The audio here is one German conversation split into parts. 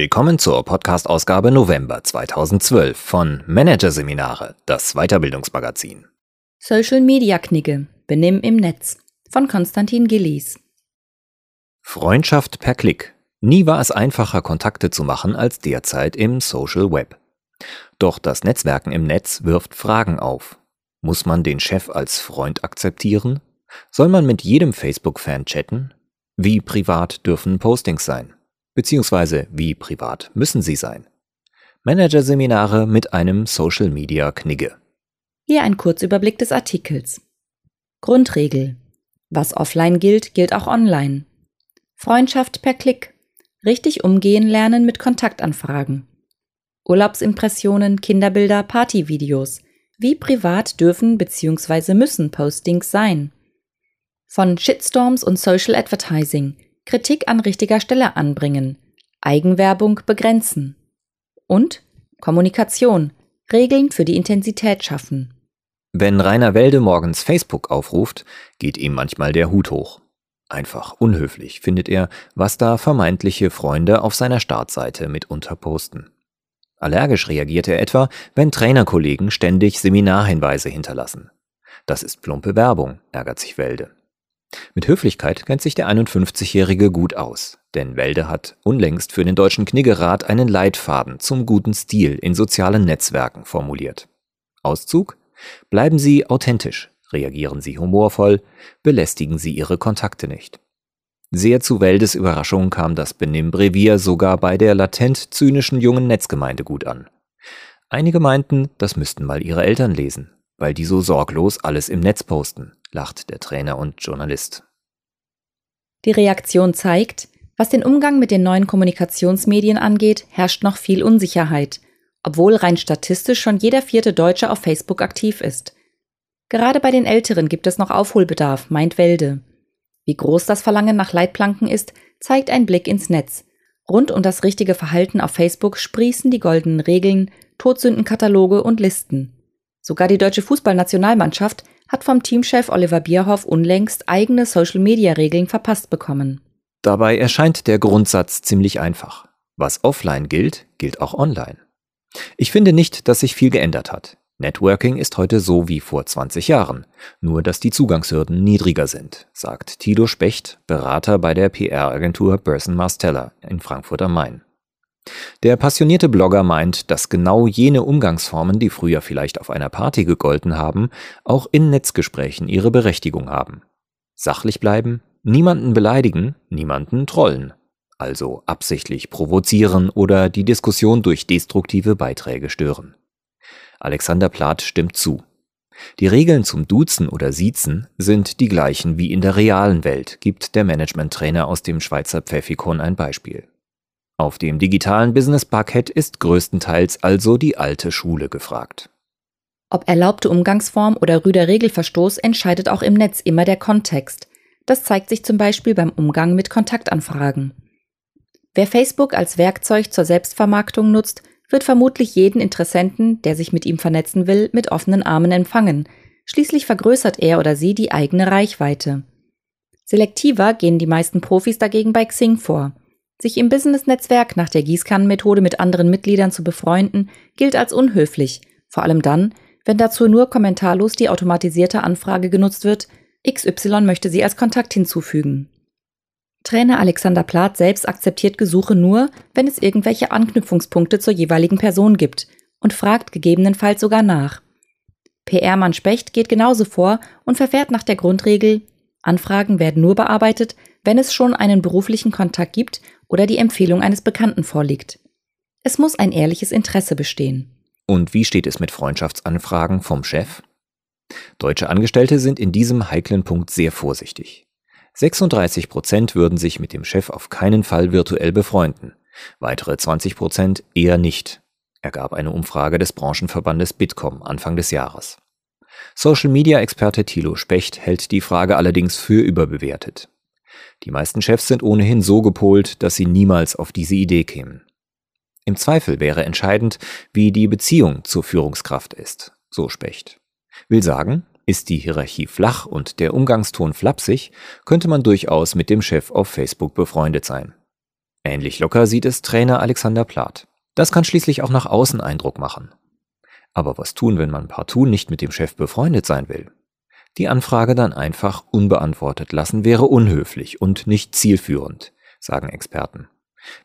Willkommen zur Podcast-Ausgabe November 2012 von Managerseminare, das Weiterbildungsmagazin. Social Media Knigge, Benimm im Netz von Konstantin Gillies. Freundschaft per Klick. Nie war es einfacher, Kontakte zu machen als derzeit im Social Web. Doch das Netzwerken im Netz wirft Fragen auf. Muss man den Chef als Freund akzeptieren? Soll man mit jedem Facebook-Fan chatten? Wie privat dürfen Postings sein? Beziehungsweise wie privat müssen sie sein? Managerseminare mit einem Social Media Knigge. Hier ein Kurzüberblick des Artikels. Grundregel. Was offline gilt, gilt auch online. Freundschaft per Klick. Richtig umgehen lernen mit Kontaktanfragen. Urlaubsimpressionen, Kinderbilder, Partyvideos. Wie privat dürfen bzw. müssen Postings sein? Von Shitstorms und Social Advertising Kritik an richtiger Stelle anbringen, Eigenwerbung begrenzen und Kommunikation, Regeln für die Intensität schaffen. Wenn Rainer Welde morgens Facebook aufruft, geht ihm manchmal der Hut hoch. Einfach unhöflich, findet er, was da vermeintliche Freunde auf seiner Startseite mitunter posten. Allergisch reagiert er etwa, wenn Trainerkollegen ständig Seminarhinweise hinterlassen. Das ist plumpe Werbung, ärgert sich Welde. Mit Höflichkeit kennt sich der 51-Jährige gut aus, denn Welde hat unlängst für den Deutschen Kniggerat einen Leitfaden zum guten Stil in sozialen Netzwerken formuliert. Auszug? Bleiben Sie authentisch, reagieren Sie humorvoll, belästigen Sie Ihre Kontakte nicht. Sehr zu Weldes Überraschung kam das Benimm-Brevier sogar bei der latent zynischen jungen Netzgemeinde gut an. Einige meinten, das müssten mal ihre Eltern lesen, weil die so sorglos alles im Netz posten lacht der Trainer und Journalist. Die Reaktion zeigt, was den Umgang mit den neuen Kommunikationsmedien angeht, herrscht noch viel Unsicherheit, obwohl rein statistisch schon jeder vierte Deutsche auf Facebook aktiv ist. Gerade bei den Älteren gibt es noch Aufholbedarf, meint Welde. Wie groß das Verlangen nach Leitplanken ist, zeigt ein Blick ins Netz. Rund um das richtige Verhalten auf Facebook sprießen die goldenen Regeln, Todsündenkataloge und Listen. Sogar die deutsche Fußballnationalmannschaft hat vom Teamchef Oliver Bierhoff unlängst eigene Social-Media-Regeln verpasst bekommen. Dabei erscheint der Grundsatz ziemlich einfach. Was offline gilt, gilt auch online. Ich finde nicht, dass sich viel geändert hat. Networking ist heute so wie vor 20 Jahren, nur dass die Zugangshürden niedriger sind, sagt Tilo Specht, Berater bei der PR-Agentur Burson Marsteller in Frankfurt am Main. Der passionierte Blogger meint, dass genau jene Umgangsformen, die früher vielleicht auf einer Party gegolten haben, auch in Netzgesprächen ihre Berechtigung haben. Sachlich bleiben, niemanden beleidigen, niemanden trollen. Also absichtlich provozieren oder die Diskussion durch destruktive Beiträge stören. Alexander Plath stimmt zu. Die Regeln zum Duzen oder Siezen sind die gleichen wie in der realen Welt, gibt der Managementtrainer aus dem Schweizer Pfeffikon ein Beispiel. Auf dem digitalen Business-Parkett ist größtenteils also die alte Schule gefragt. Ob erlaubte Umgangsform oder rüder Regelverstoß entscheidet auch im Netz immer der Kontext. Das zeigt sich zum Beispiel beim Umgang mit Kontaktanfragen. Wer Facebook als Werkzeug zur Selbstvermarktung nutzt, wird vermutlich jeden Interessenten, der sich mit ihm vernetzen will, mit offenen Armen empfangen. Schließlich vergrößert er oder sie die eigene Reichweite. Selektiver gehen die meisten Profis dagegen bei Xing vor. Sich im Business-Netzwerk nach der Gießkannenmethode mit anderen Mitgliedern zu befreunden, gilt als unhöflich, vor allem dann, wenn dazu nur kommentarlos die automatisierte Anfrage genutzt wird, XY möchte sie als Kontakt hinzufügen. Trainer Alexander Plath selbst akzeptiert Gesuche nur, wenn es irgendwelche Anknüpfungspunkte zur jeweiligen Person gibt und fragt gegebenenfalls sogar nach. PR-Mann Specht geht genauso vor und verfährt nach der Grundregel, Anfragen werden nur bearbeitet, wenn es schon einen beruflichen Kontakt gibt oder die Empfehlung eines Bekannten vorliegt. Es muss ein ehrliches Interesse bestehen. Und wie steht es mit Freundschaftsanfragen vom Chef? Deutsche Angestellte sind in diesem heiklen Punkt sehr vorsichtig. 36 Prozent würden sich mit dem Chef auf keinen Fall virtuell befreunden, weitere 20 Prozent eher nicht, ergab eine Umfrage des Branchenverbandes Bitkom Anfang des Jahres. Social-Media-Experte Thilo Specht hält die Frage allerdings für überbewertet. Die meisten Chefs sind ohnehin so gepolt, dass sie niemals auf diese Idee kämen. Im Zweifel wäre entscheidend, wie die Beziehung zur Führungskraft ist, so Specht. Will sagen, ist die Hierarchie flach und der Umgangston flapsig, könnte man durchaus mit dem Chef auf Facebook befreundet sein. Ähnlich locker sieht es Trainer Alexander Plath. Das kann schließlich auch nach außen Eindruck machen. Aber was tun, wenn man partout nicht mit dem Chef befreundet sein will? Die Anfrage dann einfach unbeantwortet lassen wäre unhöflich und nicht zielführend, sagen Experten.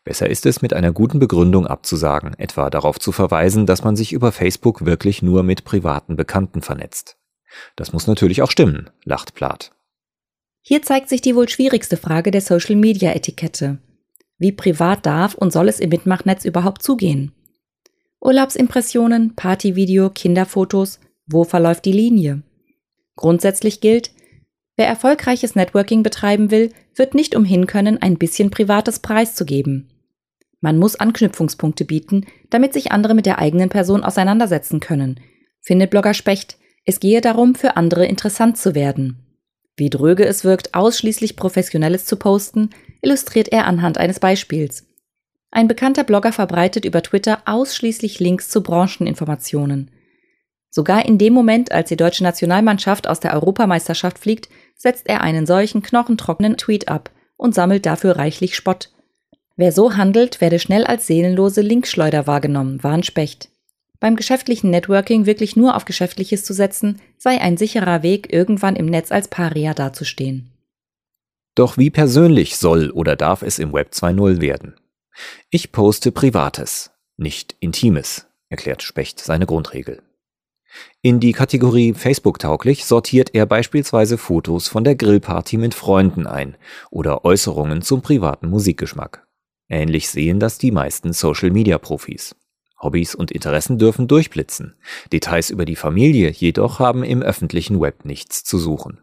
Besser ist es, mit einer guten Begründung abzusagen, etwa darauf zu verweisen, dass man sich über Facebook wirklich nur mit privaten Bekannten vernetzt. Das muss natürlich auch stimmen, lacht Plath. Hier zeigt sich die wohl schwierigste Frage der Social-Media-Etikette. Wie privat darf und soll es im Mitmachnetz überhaupt zugehen? Urlaubsimpressionen, Partyvideo, Kinderfotos, wo verläuft die Linie? Grundsätzlich gilt, wer erfolgreiches Networking betreiben will, wird nicht umhin können, ein bisschen privates preiszugeben. Man muss Anknüpfungspunkte bieten, damit sich andere mit der eigenen Person auseinandersetzen können. Findet Blogger Specht, es gehe darum, für andere interessant zu werden. Wie dröge es wirkt, ausschließlich Professionelles zu posten, illustriert er anhand eines Beispiels. Ein bekannter Blogger verbreitet über Twitter ausschließlich Links zu Brancheninformationen. Sogar in dem Moment, als die deutsche Nationalmannschaft aus der Europameisterschaft fliegt, setzt er einen solchen knochentrockenen Tweet ab und sammelt dafür reichlich Spott. Wer so handelt, werde schnell als seelenlose Linkschleuder wahrgenommen, warnt Specht. Beim geschäftlichen Networking wirklich nur auf Geschäftliches zu setzen, sei ein sicherer Weg, irgendwann im Netz als Paria dazustehen. Doch wie persönlich soll oder darf es im Web 2.0 werden? Ich poste Privates, nicht Intimes, erklärt Specht seine Grundregel. In die Kategorie Facebook-tauglich sortiert er beispielsweise Fotos von der Grillparty mit Freunden ein oder Äußerungen zum privaten Musikgeschmack. Ähnlich sehen das die meisten Social-Media-Profis. Hobbys und Interessen dürfen durchblitzen, Details über die Familie jedoch haben im öffentlichen Web nichts zu suchen.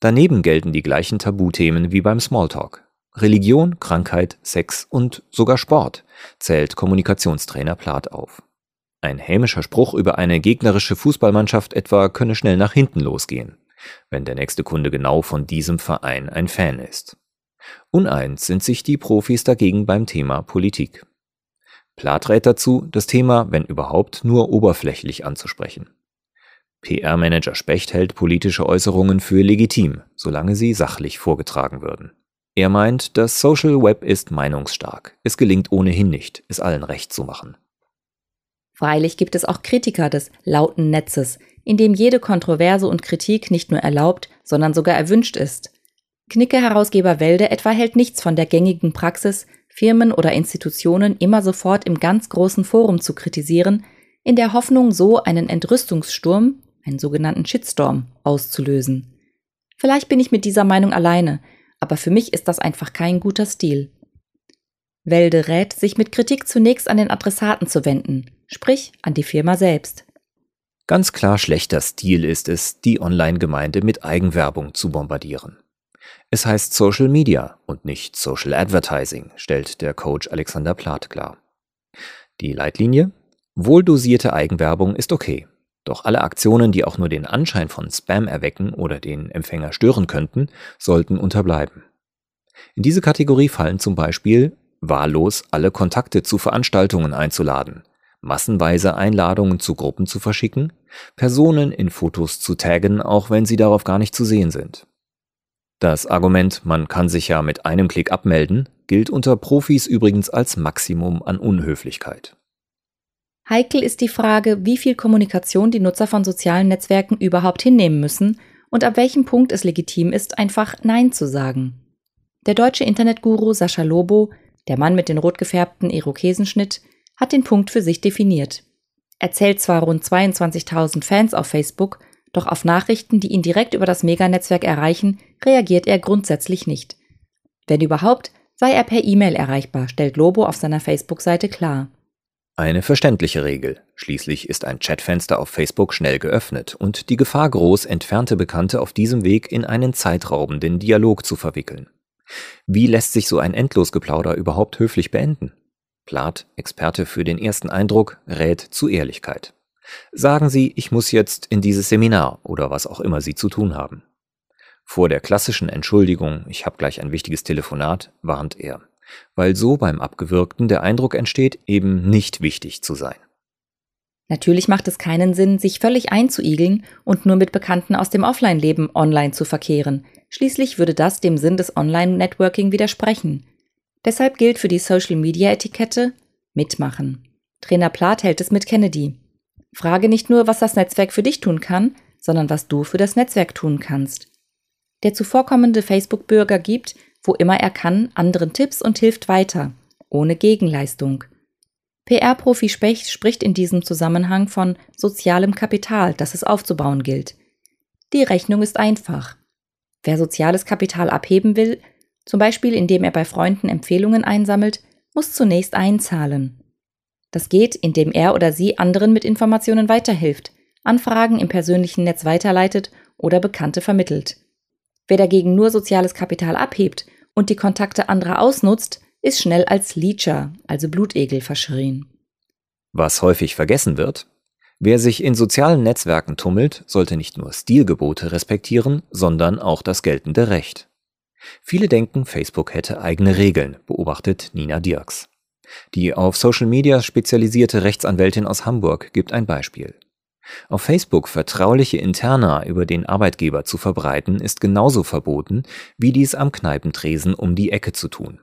Daneben gelten die gleichen Tabuthemen wie beim Smalltalk. Religion, Krankheit, Sex und sogar Sport zählt Kommunikationstrainer Plath auf. Ein hämischer Spruch über eine gegnerische Fußballmannschaft etwa könne schnell nach hinten losgehen, wenn der nächste Kunde genau von diesem Verein ein Fan ist. Uneins sind sich die Profis dagegen beim Thema Politik. Plath rät dazu, das Thema, wenn überhaupt, nur oberflächlich anzusprechen. PR-Manager Specht hält politische Äußerungen für legitim, solange sie sachlich vorgetragen würden. Er meint, das Social Web ist meinungsstark. Es gelingt ohnehin nicht, es allen recht zu machen. Freilich gibt es auch Kritiker des lauten Netzes, in dem jede Kontroverse und Kritik nicht nur erlaubt, sondern sogar erwünscht ist. Knicke-Herausgeber Welde etwa hält nichts von der gängigen Praxis, Firmen oder Institutionen immer sofort im ganz großen Forum zu kritisieren, in der Hoffnung, so einen Entrüstungssturm, einen sogenannten Shitstorm, auszulösen. Vielleicht bin ich mit dieser Meinung alleine, aber für mich ist das einfach kein guter Stil. Welde rät, sich mit Kritik zunächst an den Adressaten zu wenden, sprich an die Firma selbst. Ganz klar schlechter Stil ist es, die Online-Gemeinde mit Eigenwerbung zu bombardieren. Es heißt Social Media und nicht Social Advertising, stellt der Coach Alexander Plath klar. Die Leitlinie? Wohldosierte Eigenwerbung ist okay. Doch alle Aktionen, die auch nur den Anschein von Spam erwecken oder den Empfänger stören könnten, sollten unterbleiben. In diese Kategorie fallen zum Beispiel wahllos alle Kontakte zu Veranstaltungen einzuladen, massenweise Einladungen zu Gruppen zu verschicken, Personen in Fotos zu taggen, auch wenn sie darauf gar nicht zu sehen sind. Das Argument, man kann sich ja mit einem Klick abmelden, gilt unter Profis übrigens als Maximum an Unhöflichkeit. Heikel ist die Frage, wie viel Kommunikation die Nutzer von sozialen Netzwerken überhaupt hinnehmen müssen und ab welchem Punkt es legitim ist, einfach Nein zu sagen. Der deutsche Internetguru Sascha Lobo, der Mann mit den rot gefärbten Irokesenschnitt, hat den Punkt für sich definiert. Er zählt zwar rund 22.000 Fans auf Facebook, doch auf Nachrichten, die ihn direkt über das Meganetzwerk erreichen, reagiert er grundsätzlich nicht. Wenn überhaupt, sei er per E-Mail erreichbar, stellt Lobo auf seiner Facebook-Seite klar. Eine verständliche Regel. Schließlich ist ein Chatfenster auf Facebook schnell geöffnet und die Gefahr groß, entfernte Bekannte auf diesem Weg in einen zeitraubenden Dialog zu verwickeln. Wie lässt sich so ein Endlosgeplauder überhaupt höflich beenden? Plath, Experte für den ersten Eindruck, rät zu Ehrlichkeit. Sagen Sie, ich muss jetzt in dieses Seminar oder was auch immer Sie zu tun haben. Vor der klassischen Entschuldigung, ich habe gleich ein wichtiges Telefonat, warnt er weil so beim Abgewürgten der Eindruck entsteht, eben nicht wichtig zu sein. Natürlich macht es keinen Sinn, sich völlig einzuigeln und nur mit Bekannten aus dem Offline-Leben online zu verkehren. Schließlich würde das dem Sinn des Online-Networking widersprechen. Deshalb gilt für die Social-Media-Etikette mitmachen. Trainer Plath hält es mit Kennedy. Frage nicht nur, was das Netzwerk für dich tun kann, sondern was du für das Netzwerk tun kannst. Der zuvorkommende Facebook-Bürger gibt, wo immer er kann, anderen Tipps und hilft weiter, ohne Gegenleistung. PR-Profi Specht spricht in diesem Zusammenhang von sozialem Kapital, das es aufzubauen gilt. Die Rechnung ist einfach. Wer soziales Kapital abheben will, zum Beispiel indem er bei Freunden Empfehlungen einsammelt, muss zunächst einzahlen. Das geht, indem er oder sie anderen mit Informationen weiterhilft, Anfragen im persönlichen Netz weiterleitet oder Bekannte vermittelt. Wer dagegen nur soziales Kapital abhebt und die Kontakte anderer ausnutzt, ist schnell als Leecher, also Blutegel, verschrien. Was häufig vergessen wird, wer sich in sozialen Netzwerken tummelt, sollte nicht nur Stilgebote respektieren, sondern auch das geltende Recht. Viele denken, Facebook hätte eigene Regeln, beobachtet Nina Dirks. Die auf Social Media spezialisierte Rechtsanwältin aus Hamburg gibt ein Beispiel. Auf Facebook vertrauliche Interna über den Arbeitgeber zu verbreiten, ist genauso verboten, wie dies am Kneipentresen um die Ecke zu tun.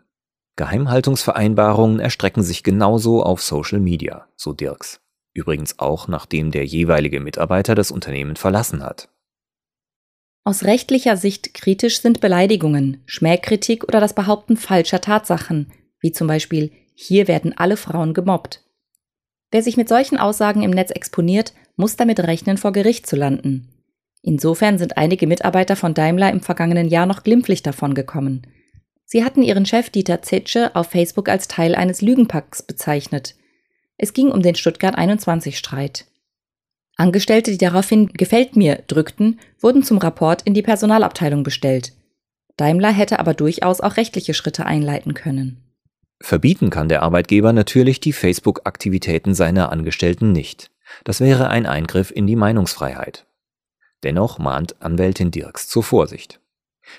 Geheimhaltungsvereinbarungen erstrecken sich genauso auf Social Media, so Dirks. Übrigens auch nachdem der jeweilige Mitarbeiter das Unternehmen verlassen hat. Aus rechtlicher Sicht kritisch sind Beleidigungen, Schmähkritik oder das Behaupten falscher Tatsachen, wie zum Beispiel hier werden alle Frauen gemobbt. Wer sich mit solchen Aussagen im Netz exponiert, muss damit rechnen, vor Gericht zu landen. Insofern sind einige Mitarbeiter von Daimler im vergangenen Jahr noch glimpflich davon gekommen. Sie hatten ihren Chef Dieter Zetsche auf Facebook als Teil eines Lügenpacks bezeichnet. Es ging um den Stuttgart 21 Streit. Angestellte, die daraufhin gefällt mir drückten, wurden zum Rapport in die Personalabteilung bestellt. Daimler hätte aber durchaus auch rechtliche Schritte einleiten können. Verbieten kann der Arbeitgeber natürlich die Facebook-Aktivitäten seiner Angestellten nicht. Das wäre ein Eingriff in die Meinungsfreiheit. Dennoch mahnt Anwältin Dirks zur Vorsicht.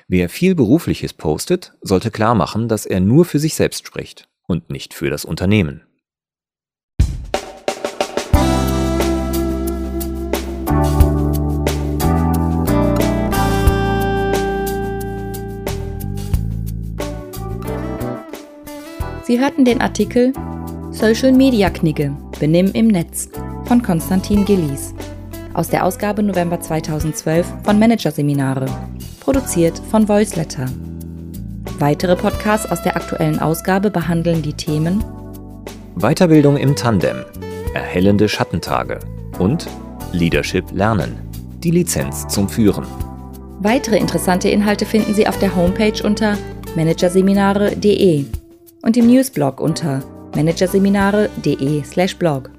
Wer viel Berufliches postet, sollte klar machen, dass er nur für sich selbst spricht und nicht für das Unternehmen. Sie hörten den Artikel Social Media Knigge, Benimm im Netz von Konstantin Gillies aus der Ausgabe November 2012 von Managerseminare produziert von Voiceletter. Weitere Podcasts aus der aktuellen Ausgabe behandeln die Themen Weiterbildung im Tandem, erhellende Schattentage und Leadership lernen, die Lizenz zum Führen. Weitere interessante Inhalte finden Sie auf der Homepage unter managerseminare.de und im Newsblog unter managerseminare.de/blog.